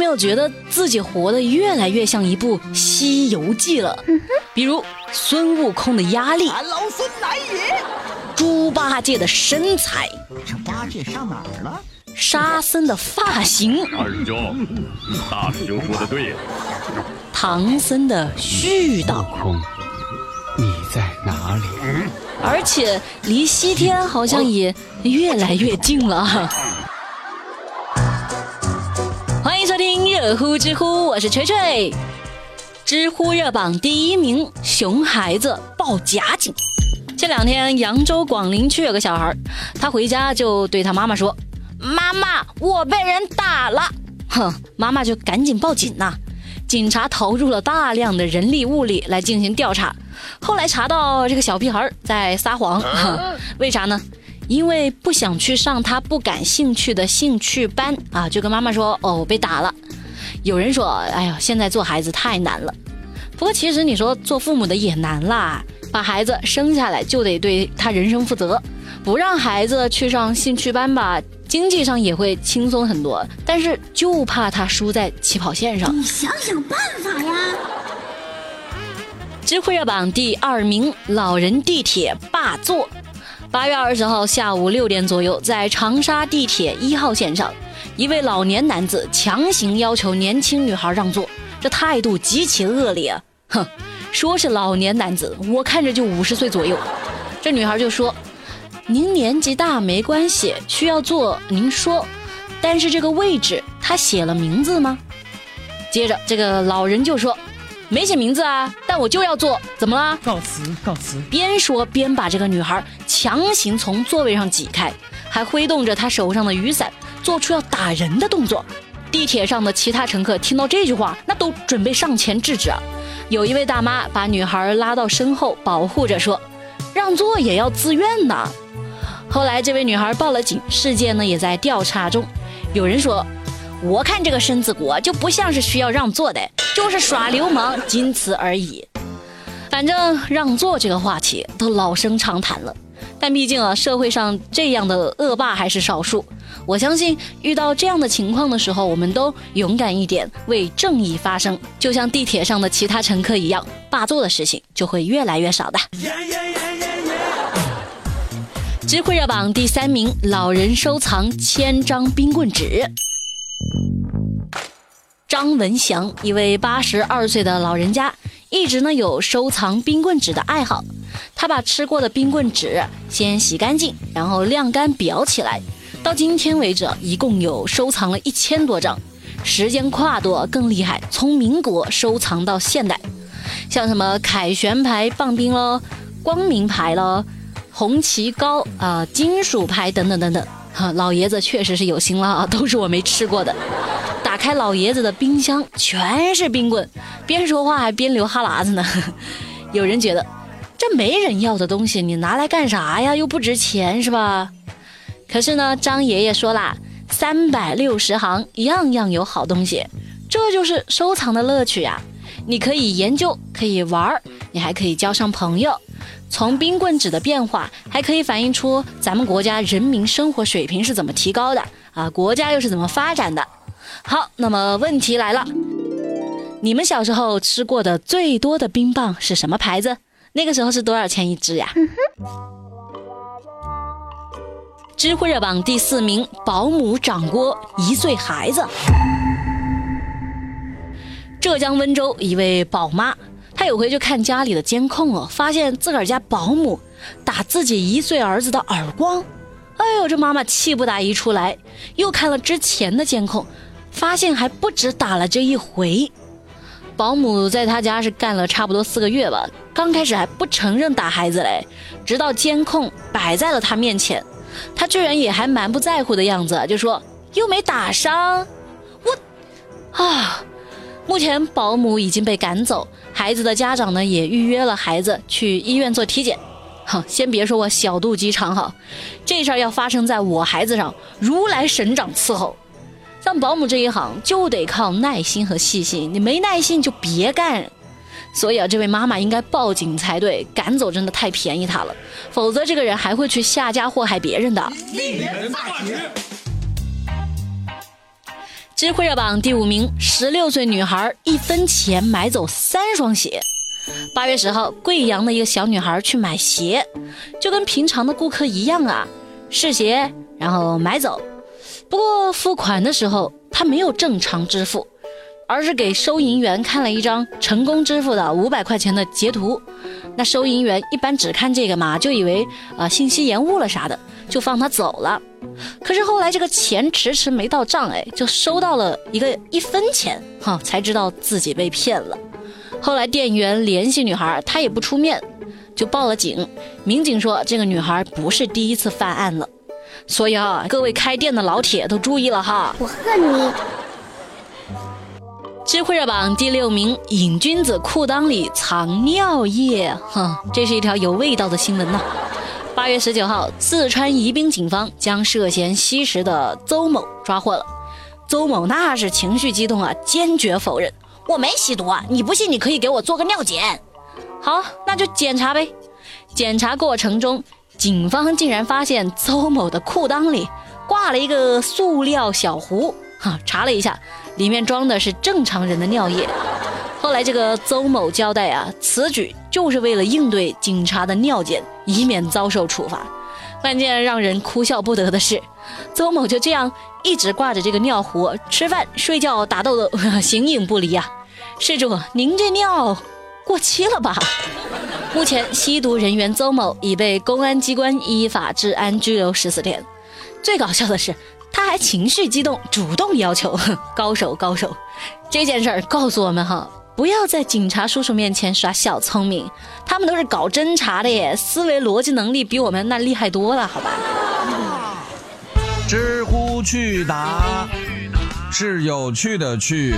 没有觉得自己活得越来越像一部《西游记》了？比如孙悟空的压力，俺老孙来也！猪八戒的身材，这八戒上哪儿了？沙僧的发型，二师兄，大师兄说的对，唐僧的絮叨，空，你在哪里？而且离西天好像也越来越近了。热乎知乎，我是锤锤。知乎热榜第一名，熊孩子报假警。这两天扬州广陵区有个小孩，他回家就对他妈妈说。妈妈，我被人打了！哼，妈妈就赶紧报警呐。警察投入了大量的人力物力来进行调查，后来查到这个小屁孩在撒谎，为啥呢？因为不想去上他不感兴趣的兴趣班啊，就跟妈妈说：“哦，我被打了。”有人说：“哎呀，现在做孩子太难了。”不过其实你说做父母的也难啦，把孩子生下来就得对他人生负责，不让孩子去上兴趣班吧。经济上也会轻松很多，但是就怕他输在起跑线上。你想想办法呀！知乎热榜第二名，老人地铁霸座。八月二十号下午六点左右，在长沙地铁一号线上，一位老年男子强行要求年轻女孩让座，这态度极其恶劣。哼，说是老年男子，我看着就五十岁左右。这女孩就说。您年纪大没关系，需要坐您说，但是这个位置他写了名字吗？接着这个老人就说，没写名字啊，但我就要坐，怎么了？告辞告辞。边说边把这个女孩强行从座位上挤开，还挥动着他手上的雨伞，做出要打人的动作。地铁上的其他乘客听到这句话，那都准备上前制止。有一位大妈把女孩拉到身后保护着，说，让座也要自愿呐。后来，这位女孩报了警，事件呢也在调查中。有人说，我看这个身子骨就不像是需要让座的，就是耍流氓，仅此而已。反正让座这个话题都老生常谈了，但毕竟啊，社会上这样的恶霸还是少数。我相信遇到这样的情况的时候，我们都勇敢一点，为正义发声，就像地铁上的其他乘客一样，霸座的事情就会越来越少的。知乎热榜第三名，老人收藏千张冰棍纸。张文祥，一位八十二岁的老人家，一直呢有收藏冰棍纸的爱好。他把吃过的冰棍纸先洗干净，然后晾干裱起来。到今天为止，一共有收藏了一千多张，时间跨度更厉害，从民国收藏到现代，像什么凯旋牌棒冰喽，光明牌喽。红旗糕啊，金属牌等等等等，哈，老爷子确实是有心了啊，都是我没吃过的。打开老爷子的冰箱，全是冰棍，边说话还边流哈喇子呢。有人觉得这没人要的东西，你拿来干啥呀？又不值钱是吧？可是呢，张爷爷说啦，三百六十行，样样有好东西，这就是收藏的乐趣呀。你可以研究，可以玩儿，你还可以交上朋友。从冰棍纸的变化，还可以反映出咱们国家人民生活水平是怎么提高的啊？国家又是怎么发展的？好，那么问题来了，你们小时候吃过的最多的冰棒是什么牌子？那个时候是多少钱一支呀？知乎热榜第四名，保姆掌掴一岁孩子。浙江温州一位宝妈。她有回就看家里的监控哦，发现自个儿家保姆打自己一岁儿子的耳光，哎呦，这妈妈气不打一处来。又看了之前的监控，发现还不止打了这一回。保姆在他家是干了差不多四个月吧，刚开始还不承认打孩子嘞，直到监控摆在了他面前，他居然也还蛮不在乎的样子，就说又没打伤，我啊。目前保姆已经被赶走，孩子的家长呢也预约了孩子去医院做体检。哼，先别说我小肚鸡肠哈，这事儿要发生在我孩子上，如来神掌伺候。像保姆这一行就得靠耐心和细心，你没耐心就别干。所以啊，这位妈妈应该报警才对，赶走真的太便宜她了，否则这个人还会去下家祸害别人的。知乎热榜第五名，十六岁女孩一分钱买走三双鞋。八月十号，贵阳的一个小女孩去买鞋，就跟平常的顾客一样啊，试鞋，然后买走。不过付款的时候，她没有正常支付，而是给收银员看了一张成功支付的五百块钱的截图。那收银员一般只看这个嘛，就以为啊信息延误了啥的，就放他走了。可是后来这个钱迟迟没到账，哎，就收到了一个一分钱，哈，才知道自己被骗了。后来店员联系女孩，她也不出面，就报了警。民警说这个女孩不是第一次犯案了，所以啊，各位开店的老铁都注意了哈。我恨你！知乎热榜第六名，瘾君子裤裆里藏尿液，哼，这是一条有味道的新闻呢。八月十九号，四川宜宾警方将涉嫌吸食的邹某抓获了。邹某那是情绪激动啊，坚决否认。我没吸毒啊！你不信，你可以给我做个尿检。好，那就检查呗。检查过程中，警方竟然发现邹某的裤裆里挂了一个塑料小壶。哈，查了一下，里面装的是正常人的尿液。后来这个邹某交代啊，此举就是为了应对警察的尿检，以免遭受处罚。关键让人哭笑不得的是，邹某就这样一直挂着这个尿壶，吃饭、睡觉、打豆豆，形影不离啊。施主，您这尿过期了吧？目前吸毒人员邹某已被公安机关依法治安拘留十四天。最搞笑的是，他还情绪激动，主动要求 高手高手。这件事儿告诉我们哈，不要在警察叔叔面前耍小聪明，他们都是搞侦查的耶，思维逻辑能力比我们那厉害多了，好吧？知乎去答是有趣的去。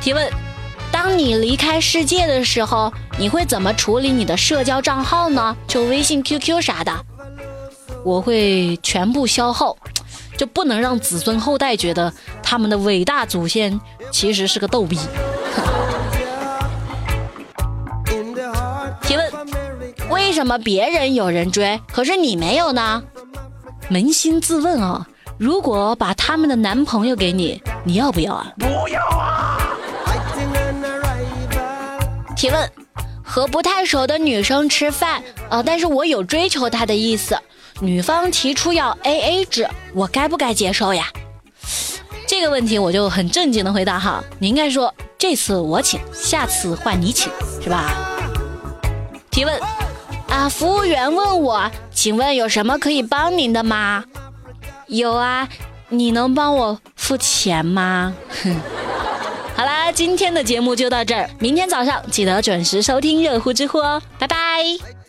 提问：当你离开世界的时候，你会怎么处理你的社交账号呢？就微信、QQ 啥的，我会全部消耗，就不能让子孙后代觉得他们的伟大祖先其实是个逗逼。提问：为什么别人有人追，可是你没有呢？扪心自问啊，如果把他们的男朋友给你，你要不要啊？不要啊！提问：和不太熟的女生吃饭，呃，但是我有追求她的意思，女方提出要 A A 制，我该不该接受呀？这个问题我就很正经的回答哈，你应该说这次我请，下次换你请，是吧？提问：啊，服务员问我，请问有什么可以帮您的吗？有啊，你能帮我付钱吗？哼。好啦，今天的节目就到这儿，明天早上记得准时收听热乎知乎哦，拜拜。